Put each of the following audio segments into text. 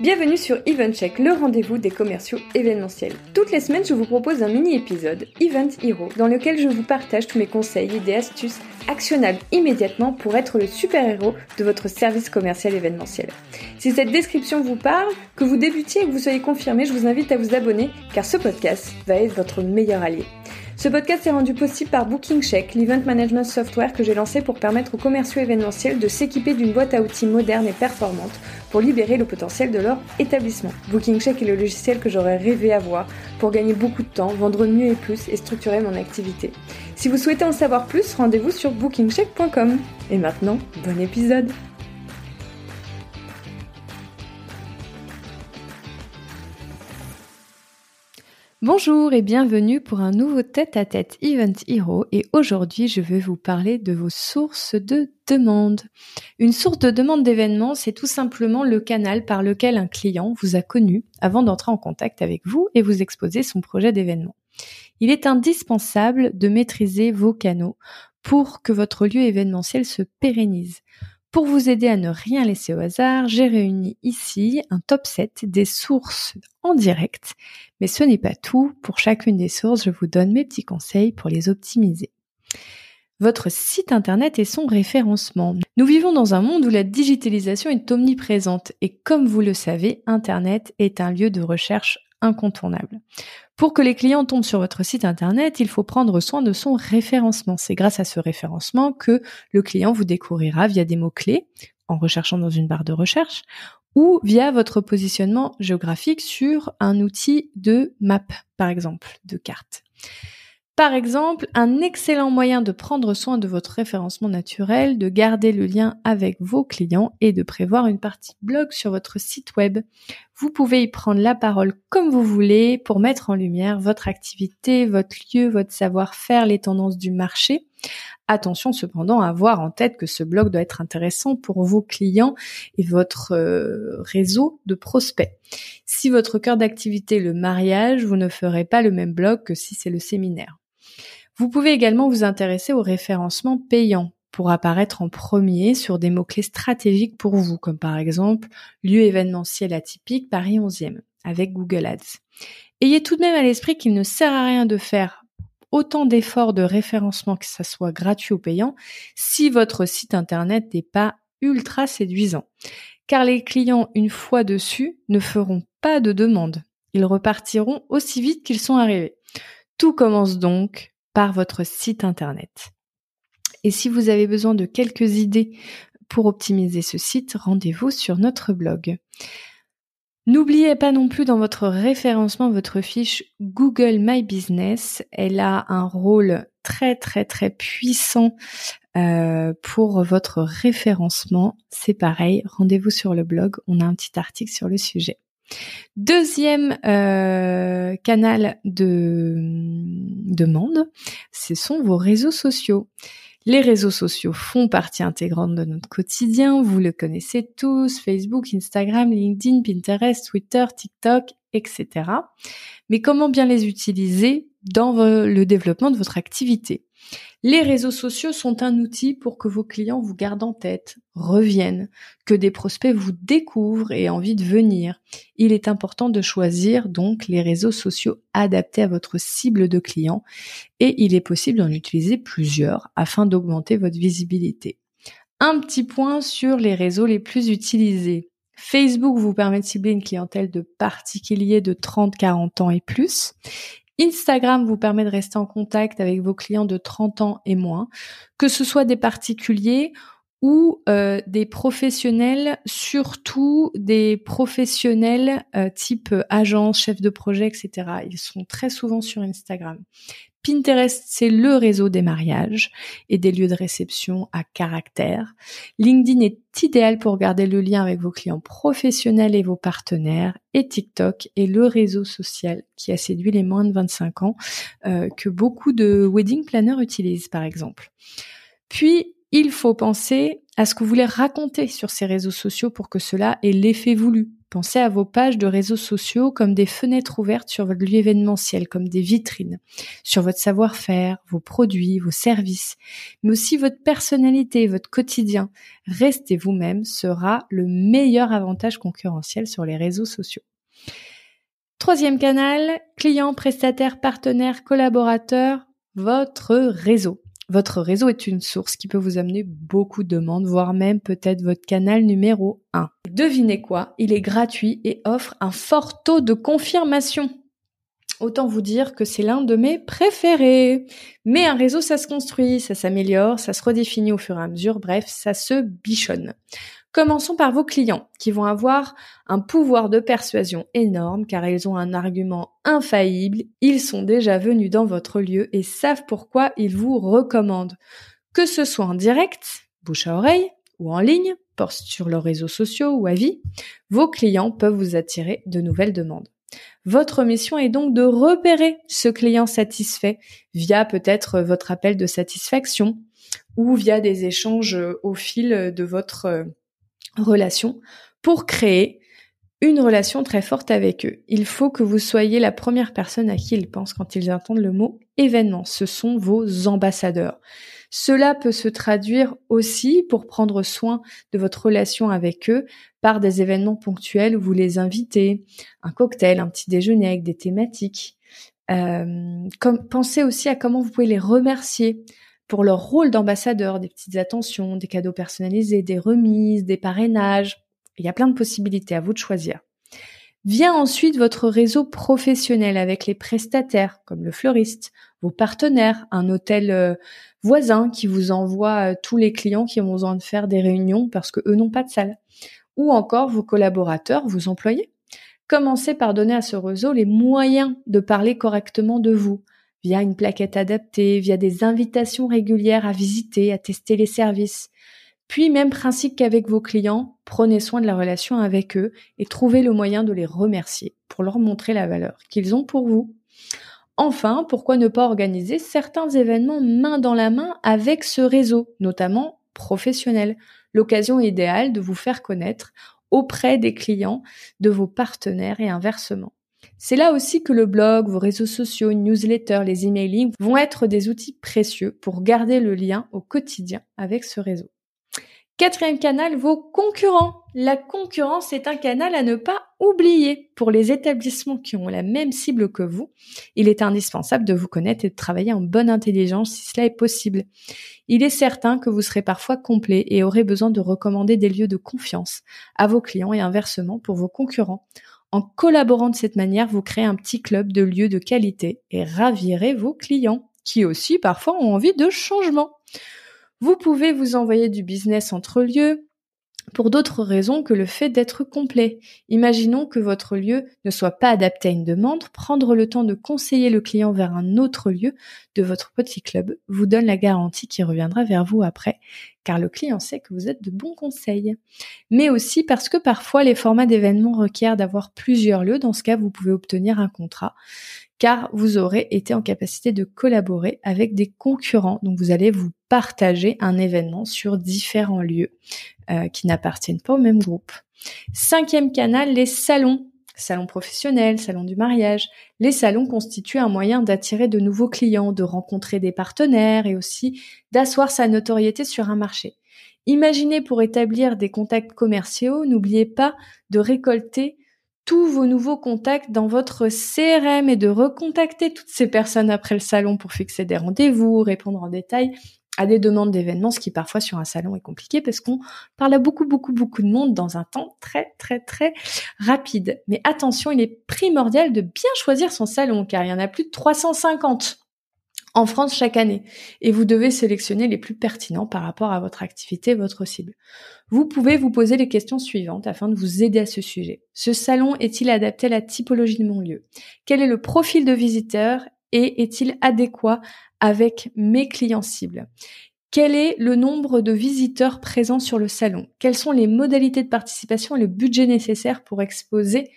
Bienvenue sur EventCheck, le rendez-vous des commerciaux événementiels. Toutes les semaines, je vous propose un mini-épisode, Event Hero, dans lequel je vous partage tous mes conseils, idées, astuces actionnables immédiatement pour être le super-héros de votre service commercial événementiel. Si cette description vous parle, que vous débutiez et que vous soyez confirmé, je vous invite à vous abonner car ce podcast va être votre meilleur allié. Ce podcast est rendu possible par BookingCheck, l'event management software que j'ai lancé pour permettre aux commerciaux événementiels de s'équiper d'une boîte à outils moderne et performante pour libérer le potentiel de leur établissement. BookingCheck est le logiciel que j'aurais rêvé avoir pour gagner beaucoup de temps, vendre mieux et plus et structurer mon activité. Si vous souhaitez en savoir plus, rendez-vous sur bookingcheck.com. Et maintenant, bon épisode Bonjour et bienvenue pour un nouveau tête-à-tête Event Hero et aujourd'hui je vais vous parler de vos sources de demande. Une source de demande d'événement, c'est tout simplement le canal par lequel un client vous a connu avant d'entrer en contact avec vous et vous exposer son projet d'événement. Il est indispensable de maîtriser vos canaux pour que votre lieu événementiel se pérennise. Pour vous aider à ne rien laisser au hasard, j'ai réuni ici un top 7 des sources en direct. Mais ce n'est pas tout. Pour chacune des sources, je vous donne mes petits conseils pour les optimiser. Votre site internet et son référencement. Nous vivons dans un monde où la digitalisation est omniprésente et comme vous le savez, Internet est un lieu de recherche incontournable. Pour que les clients tombent sur votre site internet, il faut prendre soin de son référencement. C'est grâce à ce référencement que le client vous découvrira via des mots-clés, en recherchant dans une barre de recherche, ou via votre positionnement géographique sur un outil de map, par exemple, de carte. Par exemple, un excellent moyen de prendre soin de votre référencement naturel, de garder le lien avec vos clients et de prévoir une partie blog sur votre site web. Vous pouvez y prendre la parole comme vous voulez pour mettre en lumière votre activité, votre lieu, votre savoir-faire, les tendances du marché. Attention cependant à avoir en tête que ce blog doit être intéressant pour vos clients et votre euh, réseau de prospects. Si votre cœur d'activité est le mariage, vous ne ferez pas le même blog que si c'est le séminaire. Vous pouvez également vous intéresser au référencement payant pour apparaître en premier sur des mots-clés stratégiques pour vous, comme par exemple lieu événementiel atypique Paris 11e avec Google Ads. Ayez tout de même à l'esprit qu'il ne sert à rien de faire autant d'efforts de référencement que ça soit gratuit ou payant si votre site internet n'est pas ultra séduisant. Car les clients, une fois dessus, ne feront pas de demande. Ils repartiront aussi vite qu'ils sont arrivés. Tout commence donc par votre site internet. Et si vous avez besoin de quelques idées pour optimiser ce site, rendez-vous sur notre blog. N'oubliez pas non plus dans votre référencement votre fiche Google My Business. Elle a un rôle très très très puissant euh, pour votre référencement. C'est pareil, rendez-vous sur le blog, on a un petit article sur le sujet. Deuxième euh, canal de demande, ce sont vos réseaux sociaux. Les réseaux sociaux font partie intégrante de notre quotidien, vous le connaissez tous, Facebook, Instagram, LinkedIn, Pinterest, Twitter, TikTok, etc. Mais comment bien les utiliser? Dans le développement de votre activité les réseaux sociaux sont un outil pour que vos clients vous gardent en tête, reviennent, que des prospects vous découvrent et aient envie de venir. Il est important de choisir donc les réseaux sociaux adaptés à votre cible de clients et il est possible d'en utiliser plusieurs afin d'augmenter votre visibilité. Un petit point sur les réseaux les plus utilisés. Facebook vous permet de cibler une clientèle de particuliers de 30-40 ans et plus. Instagram vous permet de rester en contact avec vos clients de 30 ans et moins, que ce soit des particuliers ou euh, des professionnels, surtout des professionnels euh, type agence, chef de projet, etc. Ils sont très souvent sur Instagram. Pinterest, c'est le réseau des mariages et des lieux de réception à caractère. LinkedIn est idéal pour garder le lien avec vos clients professionnels et vos partenaires. Et TikTok est le réseau social qui a séduit les moins de 25 ans euh, que beaucoup de wedding planners utilisent, par exemple. Puis, il faut penser à ce que vous voulez raconter sur ces réseaux sociaux pour que cela ait l'effet voulu. Pensez à vos pages de réseaux sociaux comme des fenêtres ouvertes sur votre lieu événementiel, comme des vitrines, sur votre savoir-faire, vos produits, vos services, mais aussi votre personnalité, votre quotidien. Restez vous-même sera le meilleur avantage concurrentiel sur les réseaux sociaux. Troisième canal, clients, prestataires, partenaires, collaborateurs, votre réseau. Votre réseau est une source qui peut vous amener beaucoup de demandes, voire même peut-être votre canal numéro 1. Devinez quoi Il est gratuit et offre un fort taux de confirmation. Autant vous dire que c'est l'un de mes préférés. Mais un réseau, ça se construit, ça s'améliore, ça se redéfinit au fur et à mesure, bref, ça se bichonne. Commençons par vos clients, qui vont avoir un pouvoir de persuasion énorme car ils ont un argument infaillible, ils sont déjà venus dans votre lieu et savent pourquoi ils vous recommandent. Que ce soit en direct, bouche à oreille, ou en ligne, sur leurs réseaux sociaux ou à vie, vos clients peuvent vous attirer de nouvelles demandes. Votre mission est donc de repérer ce client satisfait via peut-être votre appel de satisfaction ou via des échanges au fil de votre relation pour créer une relation très forte avec eux. Il faut que vous soyez la première personne à qui ils pensent quand ils entendent le mot événement. Ce sont vos ambassadeurs. Cela peut se traduire aussi pour prendre soin de votre relation avec eux par des événements ponctuels où vous les invitez, un cocktail, un petit déjeuner avec des thématiques. Euh, pensez aussi à comment vous pouvez les remercier pour leur rôle d'ambassadeur, des petites attentions, des cadeaux personnalisés, des remises, des parrainages. Il y a plein de possibilités à vous de choisir. Vient ensuite votre réseau professionnel avec les prestataires comme le fleuriste, vos partenaires, un hôtel euh, voisin qui vous envoie euh, tous les clients qui ont besoin de faire des réunions parce que eux n'ont pas de salle, ou encore vos collaborateurs, vos employés. Commencez par donner à ce réseau les moyens de parler correctement de vous, via une plaquette adaptée, via des invitations régulières à visiter, à tester les services. Puis, même principe qu'avec vos clients, prenez soin de la relation avec eux et trouvez le moyen de les remercier pour leur montrer la valeur qu'ils ont pour vous. Enfin, pourquoi ne pas organiser certains événements main dans la main avec ce réseau, notamment professionnel, l'occasion idéale de vous faire connaître auprès des clients de vos partenaires et inversement. C'est là aussi que le blog, vos réseaux sociaux, une newsletter, les emailing vont être des outils précieux pour garder le lien au quotidien avec ce réseau. Quatrième canal, vos concurrents. La concurrence est un canal à ne pas oublier. Pour les établissements qui ont la même cible que vous, il est indispensable de vous connaître et de travailler en bonne intelligence si cela est possible. Il est certain que vous serez parfois complet et aurez besoin de recommander des lieux de confiance à vos clients et inversement pour vos concurrents en collaborant de cette manière, vous créez un petit club de lieux de qualité et ravirez vos clients, qui aussi parfois ont envie de changement. Vous pouvez vous envoyer du business entre lieux, pour d'autres raisons que le fait d'être complet. Imaginons que votre lieu ne soit pas adapté à une demande, prendre le temps de conseiller le client vers un autre lieu de votre petit club vous donne la garantie qu'il reviendra vers vous après, car le client sait que vous êtes de bons conseils. Mais aussi parce que parfois les formats d'événements requièrent d'avoir plusieurs lieux, dans ce cas vous pouvez obtenir un contrat car vous aurez été en capacité de collaborer avec des concurrents. Donc vous allez vous partager un événement sur différents lieux euh, qui n'appartiennent pas au même groupe. Cinquième canal, les salons. Salons professionnels, salons du mariage. Les salons constituent un moyen d'attirer de nouveaux clients, de rencontrer des partenaires et aussi d'asseoir sa notoriété sur un marché. Imaginez pour établir des contacts commerciaux, n'oubliez pas de récolter tous vos nouveaux contacts dans votre CRM et de recontacter toutes ces personnes après le salon pour fixer des rendez-vous, répondre en détail à des demandes d'événements, ce qui parfois sur un salon est compliqué parce qu'on parle à beaucoup, beaucoup, beaucoup de monde dans un temps très, très, très rapide. Mais attention, il est primordial de bien choisir son salon car il y en a plus de 350 en France chaque année et vous devez sélectionner les plus pertinents par rapport à votre activité, votre cible. Vous pouvez vous poser les questions suivantes afin de vous aider à ce sujet. Ce salon est-il adapté à la typologie de mon lieu? Quel est le profil de visiteur et est-il adéquat avec mes clients cibles? Quel est le nombre de visiteurs présents sur le salon? Quelles sont les modalités de participation et le budget nécessaire pour exposer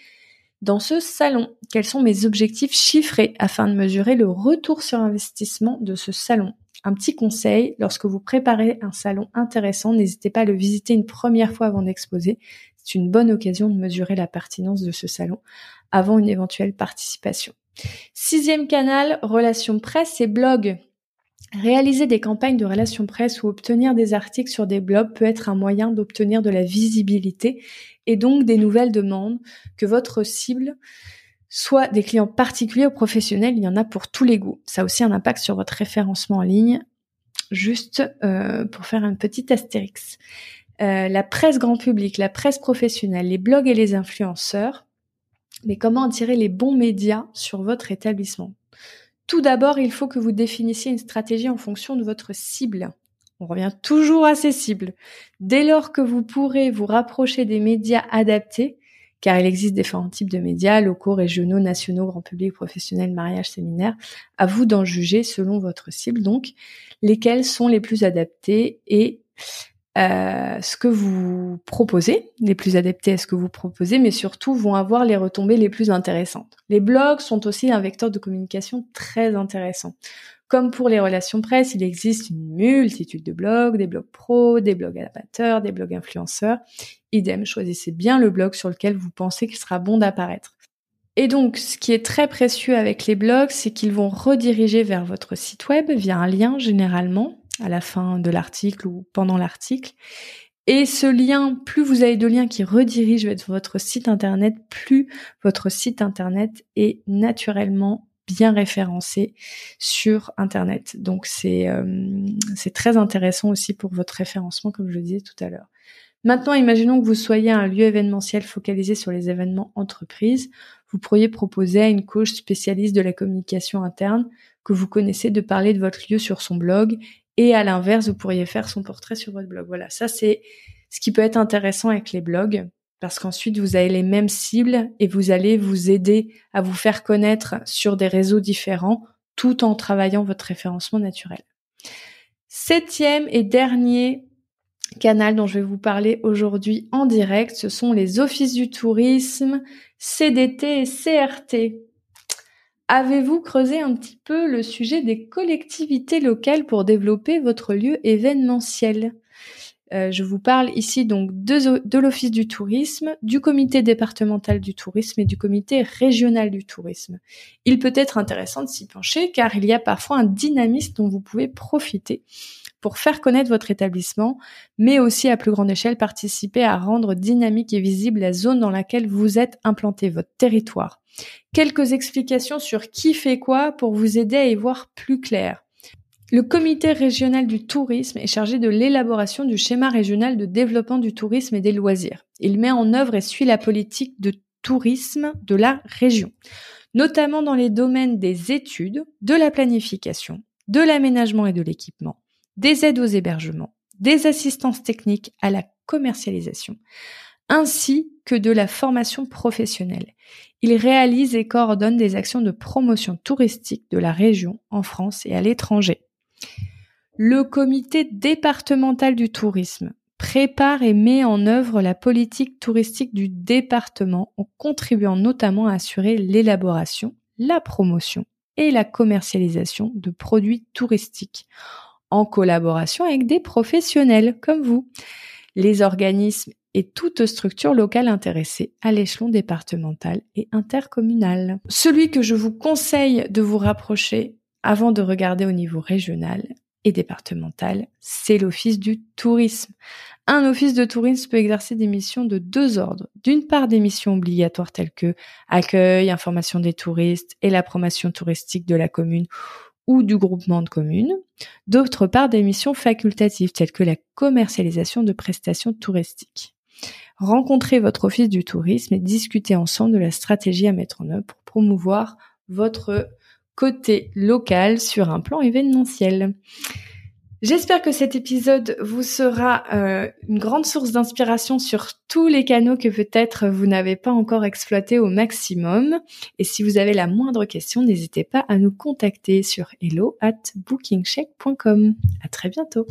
dans ce salon Quels sont mes objectifs chiffrés afin de mesurer le retour sur investissement de ce salon? Un petit conseil, lorsque vous préparez un salon intéressant, n'hésitez pas à le visiter une première fois avant d'exposer. C'est une bonne occasion de mesurer la pertinence de ce salon avant une éventuelle participation. Sixième canal, relations presse et blog. Réaliser des campagnes de relations presse ou obtenir des articles sur des blogs peut être un moyen d'obtenir de la visibilité et donc des nouvelles demandes que votre cible soit des clients particuliers ou professionnels, il y en a pour tous les goûts. Ça a aussi un impact sur votre référencement en ligne, juste euh, pour faire un petit astérix. Euh, la presse grand public, la presse professionnelle, les blogs et les influenceurs. Mais comment attirer les bons médias sur votre établissement? Tout d'abord, il faut que vous définissiez une stratégie en fonction de votre cible. On revient toujours à ces cibles. Dès lors que vous pourrez vous rapprocher des médias adaptés, car il existe différents types de médias, locaux, régionaux, nationaux, grand public, professionnels, mariage, séminaires. À vous d'en juger selon votre cible, donc, lesquels sont les plus adaptés et euh, ce que vous proposez, les plus adaptés à ce que vous proposez, mais surtout vont avoir les retombées les plus intéressantes. Les blogs sont aussi un vecteur de communication très intéressant. Comme pour les relations presse, il existe une multitude de blogs, des blogs pros, des blogs amateurs, des blogs influenceurs. Idem, choisissez bien le blog sur lequel vous pensez qu'il sera bon d'apparaître. Et donc, ce qui est très précieux avec les blogs, c'est qu'ils vont rediriger vers votre site web via un lien généralement à la fin de l'article ou pendant l'article. Et ce lien, plus vous avez de liens qui redirigent vers votre site internet, plus votre site internet est naturellement bien référencé sur internet. Donc c'est euh, c'est très intéressant aussi pour votre référencement comme je le disais tout à l'heure. Maintenant, imaginons que vous soyez un lieu événementiel focalisé sur les événements entreprises. Vous pourriez proposer à une coach spécialiste de la communication interne que vous connaissez de parler de votre lieu sur son blog et à l'inverse, vous pourriez faire son portrait sur votre blog. Voilà, ça c'est ce qui peut être intéressant avec les blogs parce qu'ensuite vous avez les mêmes cibles et vous allez vous aider à vous faire connaître sur des réseaux différents tout en travaillant votre référencement naturel. Septième et dernier canal dont je vais vous parler aujourd'hui en direct, ce sont les offices du tourisme, CDT et CRT. Avez-vous creusé un petit peu le sujet des collectivités locales pour développer votre lieu événementiel? Euh, je vous parle ici donc de, de l'Office du tourisme, du comité départemental du tourisme et du comité régional du tourisme. Il peut être intéressant de s'y pencher car il y a parfois un dynamisme dont vous pouvez profiter pour faire connaître votre établissement, mais aussi à plus grande échelle participer à rendre dynamique et visible la zone dans laquelle vous êtes implanté, votre territoire. Quelques explications sur qui fait quoi pour vous aider à y voir plus clair. Le comité régional du tourisme est chargé de l'élaboration du schéma régional de développement du tourisme et des loisirs. Il met en œuvre et suit la politique de tourisme de la région, notamment dans les domaines des études, de la planification, de l'aménagement et de l'équipement, des aides aux hébergements, des assistances techniques à la commercialisation, ainsi que de la formation professionnelle. Il réalise et coordonne des actions de promotion touristique de la région en France et à l'étranger. Le comité départemental du tourisme prépare et met en œuvre la politique touristique du département en contribuant notamment à assurer l'élaboration, la promotion et la commercialisation de produits touristiques en collaboration avec des professionnels comme vous, les organismes et toute structure locale intéressée à l'échelon départemental et intercommunal. Celui que je vous conseille de vous rapprocher avant de regarder au niveau régional et départemental, c'est l'office du tourisme. Un office de tourisme peut exercer des missions de deux ordres. D'une part, des missions obligatoires telles que accueil, information des touristes et la promotion touristique de la commune ou du groupement de communes. D'autre part, des missions facultatives telles que la commercialisation de prestations touristiques. Rencontrez votre office du tourisme et discutez ensemble de la stratégie à mettre en œuvre pour promouvoir votre côté local sur un plan événementiel. J'espère que cet épisode vous sera euh, une grande source d'inspiration sur tous les canaux que peut-être vous n'avez pas encore exploités au maximum. Et si vous avez la moindre question, n'hésitez pas à nous contacter sur hello at bookingcheck.com. À très bientôt.